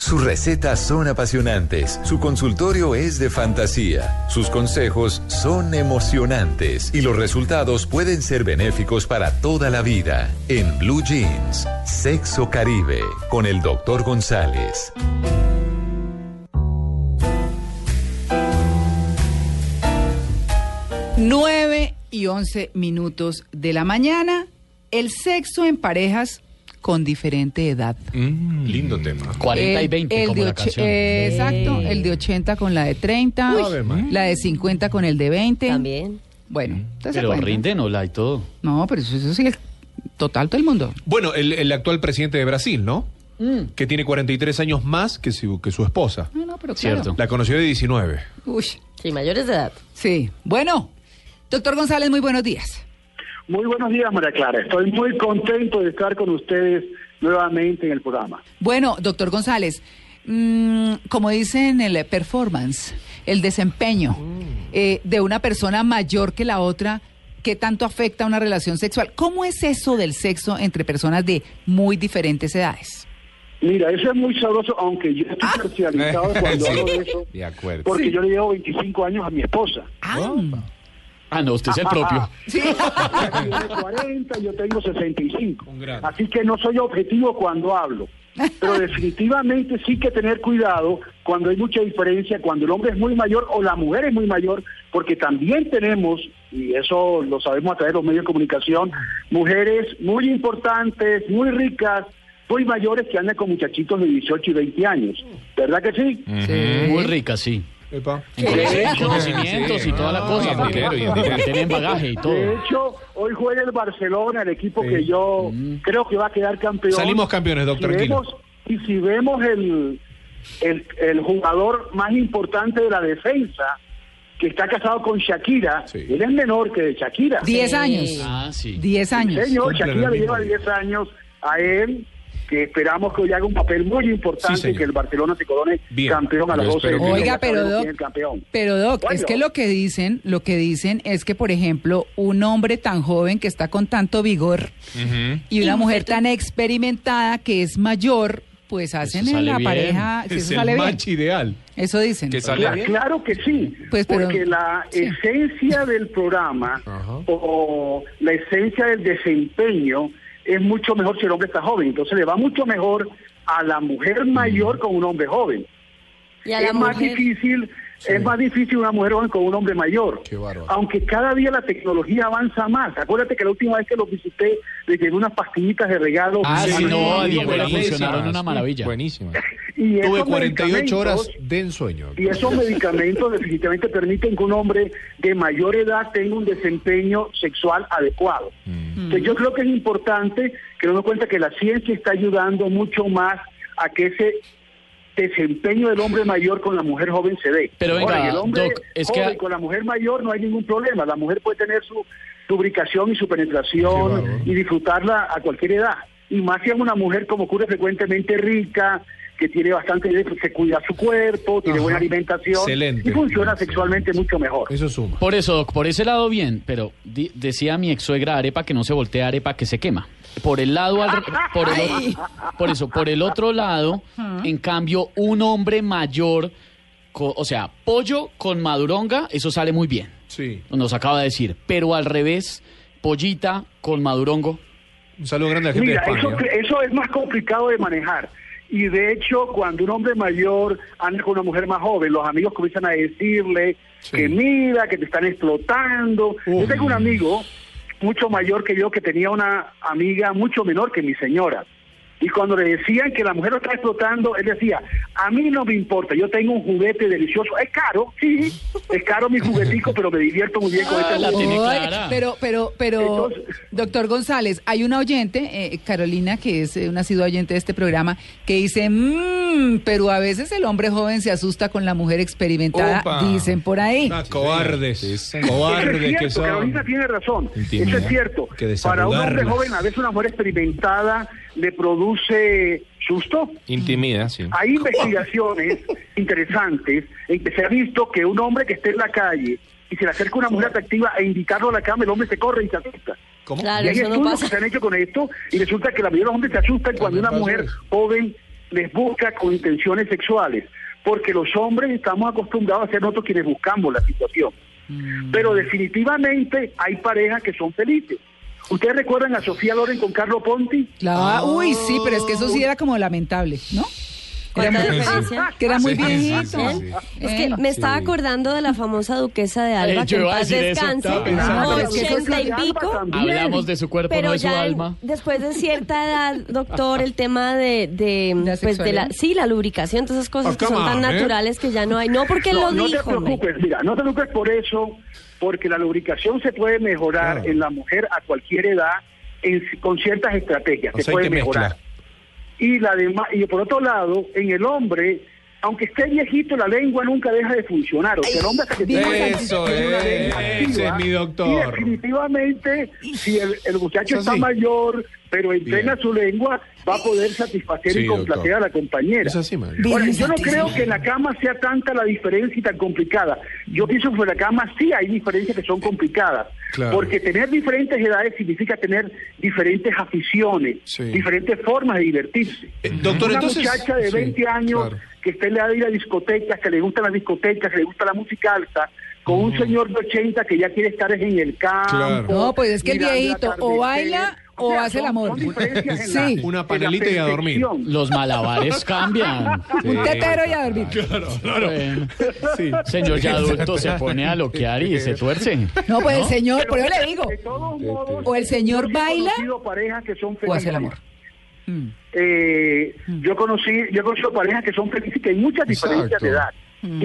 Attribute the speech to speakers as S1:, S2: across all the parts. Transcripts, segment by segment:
S1: Sus recetas son apasionantes, su consultorio es de fantasía, sus consejos son emocionantes y los resultados pueden ser benéficos para toda la vida. En Blue Jeans, Sexo Caribe, con el Dr. González.
S2: Nueve y once minutos de la mañana, el sexo en parejas con diferente edad.
S3: Lindo tema.
S4: 40 y
S2: El-
S4: 20
S2: el
S4: como
S2: de
S4: la canción.
S2: eh, exacto, el de 80 con la de 30,
S3: Ave María.
S2: la de 50 con el de 20.
S5: También.
S2: Bueno, ¿usted se
S4: Pero rinden ola y todo.
S2: No, pero eso, eso sí es total todo el mundo.
S3: Bueno, el, el actual presidente de Brasil, ¿no? Que tiene 43 años más que su, que su esposa.
S2: No, no, pero claro.
S4: Cierto.
S3: La conoció de 19.
S2: Uy,
S5: Sí, mayores de edad.
S2: sí. Bueno, doctor González, muy buenos días.
S6: Muy buenos días, María Clara. Estoy muy contento de estar con ustedes nuevamente en el programa.
S2: Bueno, doctor González, mm, como dicen el performance, el desempeño eh, de una persona mayor que la otra, ¿qué tanto afecta a una relación sexual? ¿Cómo es eso del sexo entre personas de muy diferentes edades?
S6: Mira, eso es muy sabroso, aunque yo estoy parcializado cuando
S3: Sí,
S6: hablo de eso,
S3: de acuerdo.
S6: porque yo le llevo 25 años a mi esposa.
S2: Ah,
S4: Ah, no, usted es el propio.
S2: sí.
S6: Ella tiene 40, yo tengo 65.
S3: Un grande.
S6: Así que no soy objetivo cuando hablo. Pero definitivamente sí que tener cuidado cuando hay mucha diferencia, cuando el hombre es muy mayor o la mujer es muy mayor, porque también tenemos, y eso lo sabemos a través de los medios de comunicación, mujeres muy importantes, muy ricas, muy mayores que andan con muchachitos de 18 y 20 años. ¿Verdad que sí?
S4: Muy rica, sí.
S3: Epa.
S4: En conoci- en conocimientos y toda la
S3: No,
S4: cosa. porque
S3: dinero, y en dinero.
S4: Tienen bagaje y
S6: De
S4: todo.
S6: hecho, hoy juega el Barcelona, el equipo que yo creo que va a quedar campeón.
S3: Salimos campeones, Doc,
S6: Si vemos- y si vemos el, el, el jugador más importante de la defensa, que está casado con Shakira,
S3: Sí.
S6: él es menor que Shakira.
S2: Diez
S5: Sí.
S2: años.
S4: Ah, sí.
S2: Diez años.
S6: Señor, Shakira le lleva
S3: día.
S6: 10 años a él, que esperamos que hoy haga un papel muy
S3: Sí,
S6: importante,
S3: señor.
S6: que el Barcelona se corone
S3: Bien.
S6: campeón a las
S3: Yo
S6: 12
S3: espero que
S2: Oiga, pero Doc,
S6: quién es el campeón.
S2: pero Doc, es que lo que dicen, lo que dicen es que, por ejemplo, un hombre tan joven que está con tanto vigor y una mujer tan experimentada que es mayor, pues hacen en la
S4: bien.
S2: pareja, si
S3: Es
S2: eso
S3: el
S2: sale bien.
S3: match ideal.
S2: Eso dicen.
S3: Que sale bien.
S6: Claro que sí,
S2: Pues, pero-
S6: porque la
S2: sí.
S6: esencia del programa o la esencia del desempeño es mucho mejor si el hombre está joven. Entonces le va mucho mejor a la mujer mayor con un hombre joven.
S5: Y a la
S6: es más
S5: mujer.
S6: Es más difícil una mujer joven con un hombre mayor.
S3: Qué.
S6: Aunque cada día la tecnología avanza más. Acuérdate que la última vez que los visité les llevé unas pastillitas de regalo.
S4: Ah,
S3: Sí,
S4: no, Diego le funcionaron una maravilla.
S3: Buenísima.
S6: Y
S3: Tuve
S6: esos
S3: 48 horas de ensueño.
S6: Y esos medicamentos definitivamente permiten que un hombre de mayor edad tenga un desempeño sexual adecuado. Entonces, yo creo que es importante que nos cuenta que la ciencia está ayudando mucho más a que ese desempeño del hombre mayor con la mujer joven se dé.
S4: Pero venga,
S6: Ahora, y el hombre
S4: Doc, es que-
S6: joven con la mujer mayor no hay ningún problema. La mujer puede tener su lubricación y su penetración y disfrutarla a cualquier edad. Y más si es una mujer como ocurre frecuentemente rica, que tiene bastante, se cuida su cuerpo, tiene
S3: Ajá.
S6: buena alimentación
S3: Excelente.
S6: y funciona sexualmente mucho mejor.
S3: Eso suma.
S4: Por eso, Doc, por ese lado bien, pero di- decía mi ex suegra arepa que no se voltea arepa que se quema. Por el lado, al- por, el, o- por eso, por el otro lado, en cambio, un hombre mayor, co- o sea, pollo con maduronga, eso sale muy bien,
S3: Sí.
S4: nos acaba de decir. Pero al revés, pollita con madurongo.
S3: Un saludo grande a la gente
S6: Mira,
S3: de
S6: eso,
S3: España.
S6: eso es más complicado de manejar. Y de hecho, cuando un hombre mayor anda con una mujer más joven, los amigos comienzan a decirle
S3: Sí.
S6: que mira, que te están explotando. Yo tengo un amigo mucho mayor que yo que tenía una amiga mucho menor que mi señora. Y cuando le decían que la mujer lo está explotando, él decía, a mí no me importa, yo tengo un juguete delicioso. Es caro, sí, es caro mi juguetico, pero me divierto muy bien con este
S4: tiene
S2: Oiga,
S4: clara.
S2: pero, pero, pero,
S6: Entonces-
S2: doctor González, hay una oyente, eh, Carolina, que es eh, una asidua oyente de este programa, que dice, "Mm, Mm, pero a veces el hombre joven se asusta con la mujer experimentada,
S3: Opa.
S2: dicen por ahí.
S3: Ah, cobardes.
S6: Es
S3: que
S6: cierto,
S3: son.
S6: Carolina tiene razón.
S3: Intimidad.
S6: Eso es cierto.
S3: Que
S6: Para un hombre joven, a veces una mujer experimentada le produce susto.
S7: Intimida, sí.
S6: Hay investigaciones interesantes en que se ha visto que un hombre que esté en la calle y se le acerca una mujer atractiva e invitarlo a la cama, el hombre se corre y se asusta.
S3: ¿Cómo?
S5: Claro,
S6: y hay
S5: eso no
S6: estudios
S5: pasa.
S6: que se han hecho con esto y resulta que la mayoría de los hombres se asustan cuando una mujer
S3: eso.
S6: joven les busca con intenciones sexuales, porque los hombres estamos acostumbrados a ser nosotros quienes buscamos la situación. Pero definitivamente hay parejas que son felices. ¿Ustedes recuerdan a Sofía Loren con Carlo Ponti?
S2: Claro, Uy, sí, pero es que eso sí era como lamentable, ¿no? Era
S5: ¿Cuánta
S2: muy-
S5: diferencia?
S2: que era muy
S3: Sí, sí,
S2: viejito.
S3: sí, sí.
S5: Es que
S2: Eh,
S5: me estaba acordando de la famosa duquesa de Alba,
S4: Eh,
S5: que en paz descanse, y pico.
S4: Hablamos de su cuerpo,
S5: Pero
S4: no de su
S5: ya en-
S4: alma.
S5: después de cierta edad, doctor, el tema de, de,
S2: ¿La
S5: pues de la, sí, la lubricación, todas esas cosas
S3: Oh,
S5: que son tan
S3: ¿eh?
S5: naturales que ya no hay. No porque
S6: No,
S5: lo
S6: no te
S5: dijo.
S6: preocupes, mira, no te preocupes por eso, porque la lubricación se puede mejorar
S3: Claro.
S6: en la mujer a cualquier edad en- con ciertas estrategias,
S3: O
S6: se puede mejorar.
S3: mezclar.
S6: Y la dema- y por otro lado, en el hombre, aunque esté viejito, la lengua nunca deja de funcionar. O sea, el hombre hasta que tiene
S3: Eso
S6: una
S3: es,
S6: lengua
S3: ese
S6: activa.
S3: es mi doctor.
S6: Y definitivamente, si el, el muchacho
S3: Eso
S6: está
S3: sí.
S6: mayor, pero entrena
S3: Bien.
S6: su lengua, va a poder satisfacer
S3: Sí,
S6: y complacer
S3: doctor.
S6: a la compañera.
S3: Es así.
S6: Ahora, yo no creo que en la cama sea tanta la diferencia y tan complicada. Yo pienso que en la cama sí hay diferencias que son complicadas.
S3: Claro.
S6: Porque tener diferentes edades significa tener diferentes aficiones,
S3: Sí.
S6: diferentes formas de divertirse.
S3: Eh, doctor,
S6: Una
S3: entonces-
S6: muchacha de
S3: sí,
S6: 20 años
S3: claro.
S6: que esté edad de ir a discotecas, que le gustan las discotecas, que le gusta la música alta, con un señor de 80 que ya quiere estar en el campo.
S3: Claro.
S2: No, pues es que el viejito o baila o
S6: sea,
S2: hace el amor. Sí.
S6: la-
S3: Una panelita y a dormir.
S4: Los malabares cambian.
S2: Un tetero y a dormir.
S4: Bueno,
S3: Sí.
S4: señor ya adulto se pone a loquear y se tuerce.
S2: No, pues el señor, por eso le digo.
S6: De todos modos,
S2: O el señor
S6: yo
S2: baila
S6: que son
S2: o hace el amor. Mm.
S6: Eh, yo conocí, yo he conocido parejas que son felices, que hay muchas diferencias
S3: Exacto.
S6: de edad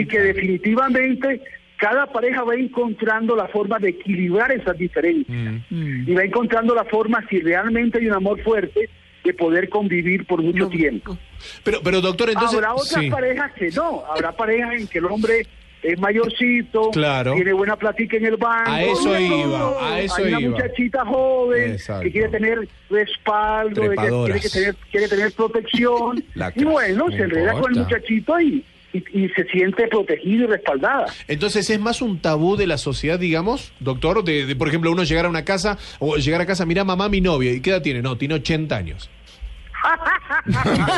S6: y que definitivamente cada pareja va encontrando la forma de equilibrar esas diferencias
S2: Mm.
S6: y va encontrando la forma, si realmente hay un amor fuerte, de poder convivir por mucho tiempo.
S3: Pero, pero doctor, entonces.
S6: Habrá otras
S3: sí.
S6: parejas que no, habrá parejas en que el hombre es mayorcito,
S3: Claro.
S6: tiene buena plática en el banco.
S3: A eso iba, a eso
S6: Hay una
S3: iba.
S6: muchachita joven
S3: Exacto.
S6: que quiere tener respaldo, quiere, que tener, quiere tener protección.
S3: La
S6: y bueno,
S3: no
S6: se enreda con el muchachito y, y, y se siente protegida y respaldada.
S3: Entonces es más un tabú de la sociedad, digamos, doctor, de, de, por ejemplo uno llegar a una casa o llegar a casa, mira mamá mi novia, ¿y qué edad tiene? No, tiene 80 años.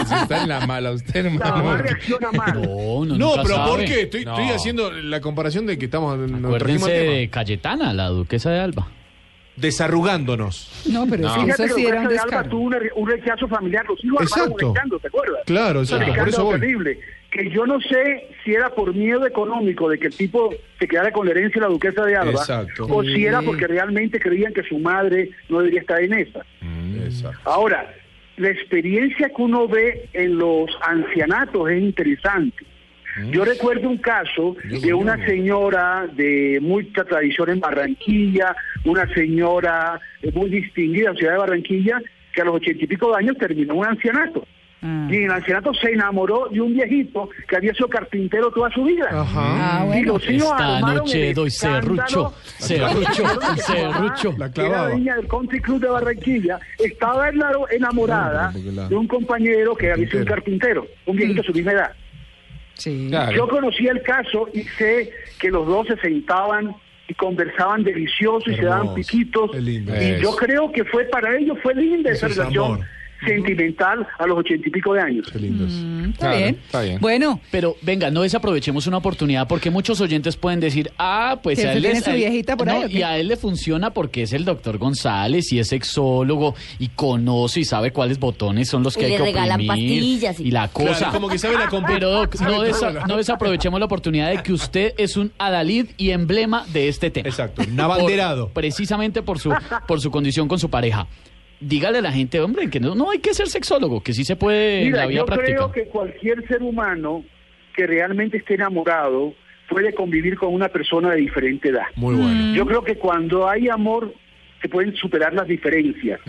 S7: Si está en la mala usted,
S6: La mamá
S7: hermano.
S6: reacciona mal.
S4: No, no,
S3: No, pero ¿por
S4: sabe.
S3: qué? Estoy,
S7: No.
S3: estoy haciendo la comparación de que estamos
S4: Acuérdense de Cayetana, la duquesa de Alba.
S3: Desarrugándonos.
S2: No, pero sí,
S6: Fíjate
S2: eso
S6: que
S2: sí era un
S6: Alba tuvo una- un rechazo familiar, los hijos armaron un
S3: Exacto.
S6: escándalo, ¿te acuerdas?
S3: Claro, exacto,
S6: Un
S3: por eso
S6: escándalo
S3: voy.
S6: terrible. Que yo no sé si era por miedo económico de que el tipo se quedara con la herencia de la duquesa de Alba,
S3: Exacto.
S6: o si era porque realmente creían que su madre no debería estar en esa.
S3: Exacto.
S6: Ahora, la experiencia que uno ve en los ancianatos es interesante. Yo recuerdo un caso de una señora de mucha tradición en Barranquilla, una señora muy distinguida en la ciudad de Barranquilla, que a los ochenta y pico de años terminó un ancianato.
S2: Ah.
S6: Y en el ancianato se enamoró de un viejito que había sido carpintero toda su vida.
S3: Ajá.
S2: Ah,
S6: Y
S2: bueno.
S6: los hijos
S4: Esta noche doy serrucho, serrucho, serrucho.
S3: La
S6: que era
S3: clavaba.
S6: niña del Country Club de Barranquilla, estaba enamorada
S3: la-
S6: de un compañero que había sido un
S3: Carpintero.
S6: carpintero, un viejito de su misma edad.
S2: Sí.
S7: Claro.
S6: Yo conocí el caso y sé que los dos se sentaban y conversaban delicioso y se daban piquitos. Y yo creo que fue para ellos, fue linda esa
S3: es
S6: relación
S3: amor.
S6: Sentimental a los ochenta y pico de años.
S3: Qué lindos.
S2: Mm, Está
S7: Claro,
S2: bien.
S7: está bien.
S2: Bueno,
S4: Pero venga, no desaprovechemos una oportunidad porque muchos oyentes pueden decir, ah, pues a él,
S2: tiene
S4: les-
S2: su
S4: a él-
S2: viejita por ahí,
S4: no, y a él le funciona porque es el doctor González y es sexólogo y conoce y sabe cuáles botones son los
S5: Y
S4: que hay
S5: le
S4: que
S5: regalan
S4: oprimir
S5: pastillas y-
S4: y la cosa.
S3: Claro, como que sabe la
S4: Pero Doc,
S3: sabe
S4: no,
S3: todo
S4: desa-
S3: la-
S4: no desaprovechemos la oportunidad de que usted es un adalid y emblema de este tema.
S3: Exacto, un abanderado.
S4: Por- precisamente por su, por su condición con su pareja. Dígale a la gente, hombre, que no, no hay que ser sexólogo, que sí se puede en
S6: Mira,
S4: la vida
S6: yo
S4: práctica.
S6: creo que cualquier ser humano que realmente esté enamorado puede convivir con una persona de diferente edad.
S3: Muy bueno.
S6: Yo creo que cuando hay amor se pueden superar las diferencias.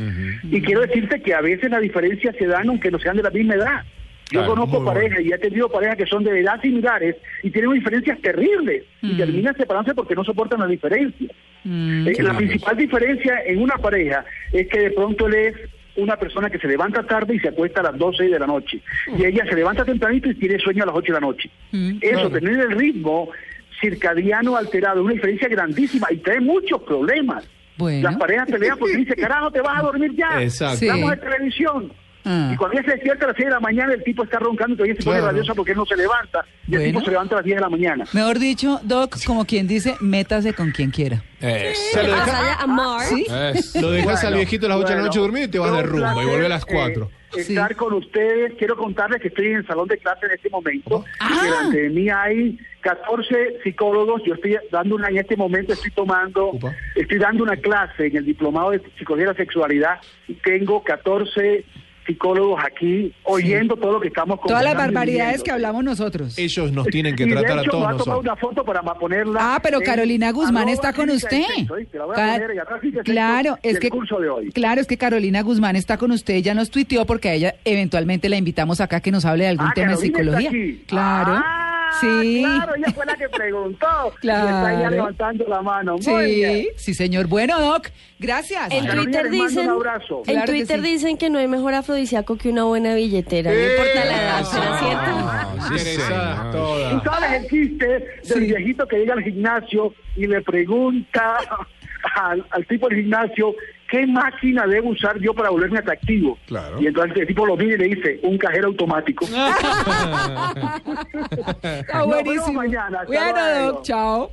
S6: Y quiero decirte que a veces las diferencias se dan aunque no sean de la misma edad. Yo
S3: Claro,
S6: conozco
S3: bueno.
S6: parejas y he tenido parejas que son de edad similares y tienen diferencias terribles y
S2: Mm.
S6: terminan separándose porque no soportan las diferencias.
S2: Mm,
S6: Eh, la principal diferencia en una pareja es que de pronto él es una persona que se levanta tarde y se acuesta a las 12 de la noche. Y ella se levanta tempranito y tiene sueño a las 8 de la noche.
S2: Mm,
S6: Eso, tener el ritmo circadiano alterado es una diferencia grandísima y trae muchos problemas.
S2: Bueno.
S6: Las parejas pelean porque dice, carajo, te vas a dormir ya.
S3: Exacto.
S2: Sí.
S6: Estamos en televisión.
S2: Ah.
S6: Y cuando ella se despierta a las 6 de la mañana, el tipo está roncando y todavía se pone
S3: Claro.
S6: rabiosa porque él no se levanta. Y el
S2: Bueno.
S6: tipo se levanta a las 10 de la mañana.
S2: Mejor dicho, Doc, como quien dice, métase con quien quiera.
S3: Se lo
S5: Vas
S3: deja-
S5: allá a Mars.
S2: ¿Sí?
S7: Es-
S3: Lo dejas al
S6: Bueno,
S3: viejito a las 8 de la
S6: bueno,
S3: noche dormido y te vas de rumba y
S6: placer,
S3: vuelve a las
S6: eh,
S3: 4.
S6: estar
S2: Sí.
S6: con ustedes. Quiero contarles que estoy en el salón de clase en este momento.
S2: Ah.
S6: Y delante de mí hay 14 psicólogos. Yo estoy dando una, en este momento estoy tomando,
S3: Upa.
S6: estoy dando una clase en el diplomado de psicología de la sexualidad y tengo 14 psicólogos aquí oyendo todo lo que estamos
S2: Todas las barbaridades
S6: viviendo.
S2: que hablamos nosotros.
S3: Ellos nos tienen que
S6: Y de
S3: tratar a
S6: hecho,
S3: todos
S6: me a tomar
S3: nosotros.
S6: una foto para ponerla.
S2: Ah, pero Carolina Guzmán está con usted. Claro, es que
S6: curso de hoy.
S2: claro, es que Carolina Guzmán está con usted, ya nos tuiteó porque a ella eventualmente la invitamos acá que nos hable de algún
S6: Ah,
S2: tema de
S6: Carolina
S2: psicología.
S6: aquí.
S2: Claro.
S6: Ah,
S2: sí.
S6: Claro, ella fue la que preguntó.
S2: Claro.
S6: Y está ya levantando la mano. Muy
S2: Sí,
S6: bien.
S2: sí, señor. Bueno, Doc, gracias.
S5: En
S6: Carolina,
S5: Twitter dicen,
S6: un abrazo.
S5: en
S2: Claro que
S5: Twitter
S2: sí.
S5: dicen que no hay mejor afrodisíaco que una buena billetera. No importa la edad, ¿será cierto?
S7: Ah, sí,
S3: Interesadas
S7: señor.
S6: ¿Tú
S3: todas.
S6: sabes el chiste del
S2: Sí.
S6: viejito que llega al gimnasio y le pregunta al, al tipo del gimnasio qué máquina debo usar yo para volverme atractivo?
S3: Claro.
S6: Y entonces el tipo lo mira y le dice, un cajero automático.
S2: Está
S6: Nos vemos
S2: buenísimo.
S6: mañana.
S2: Bueno. Doc, chao.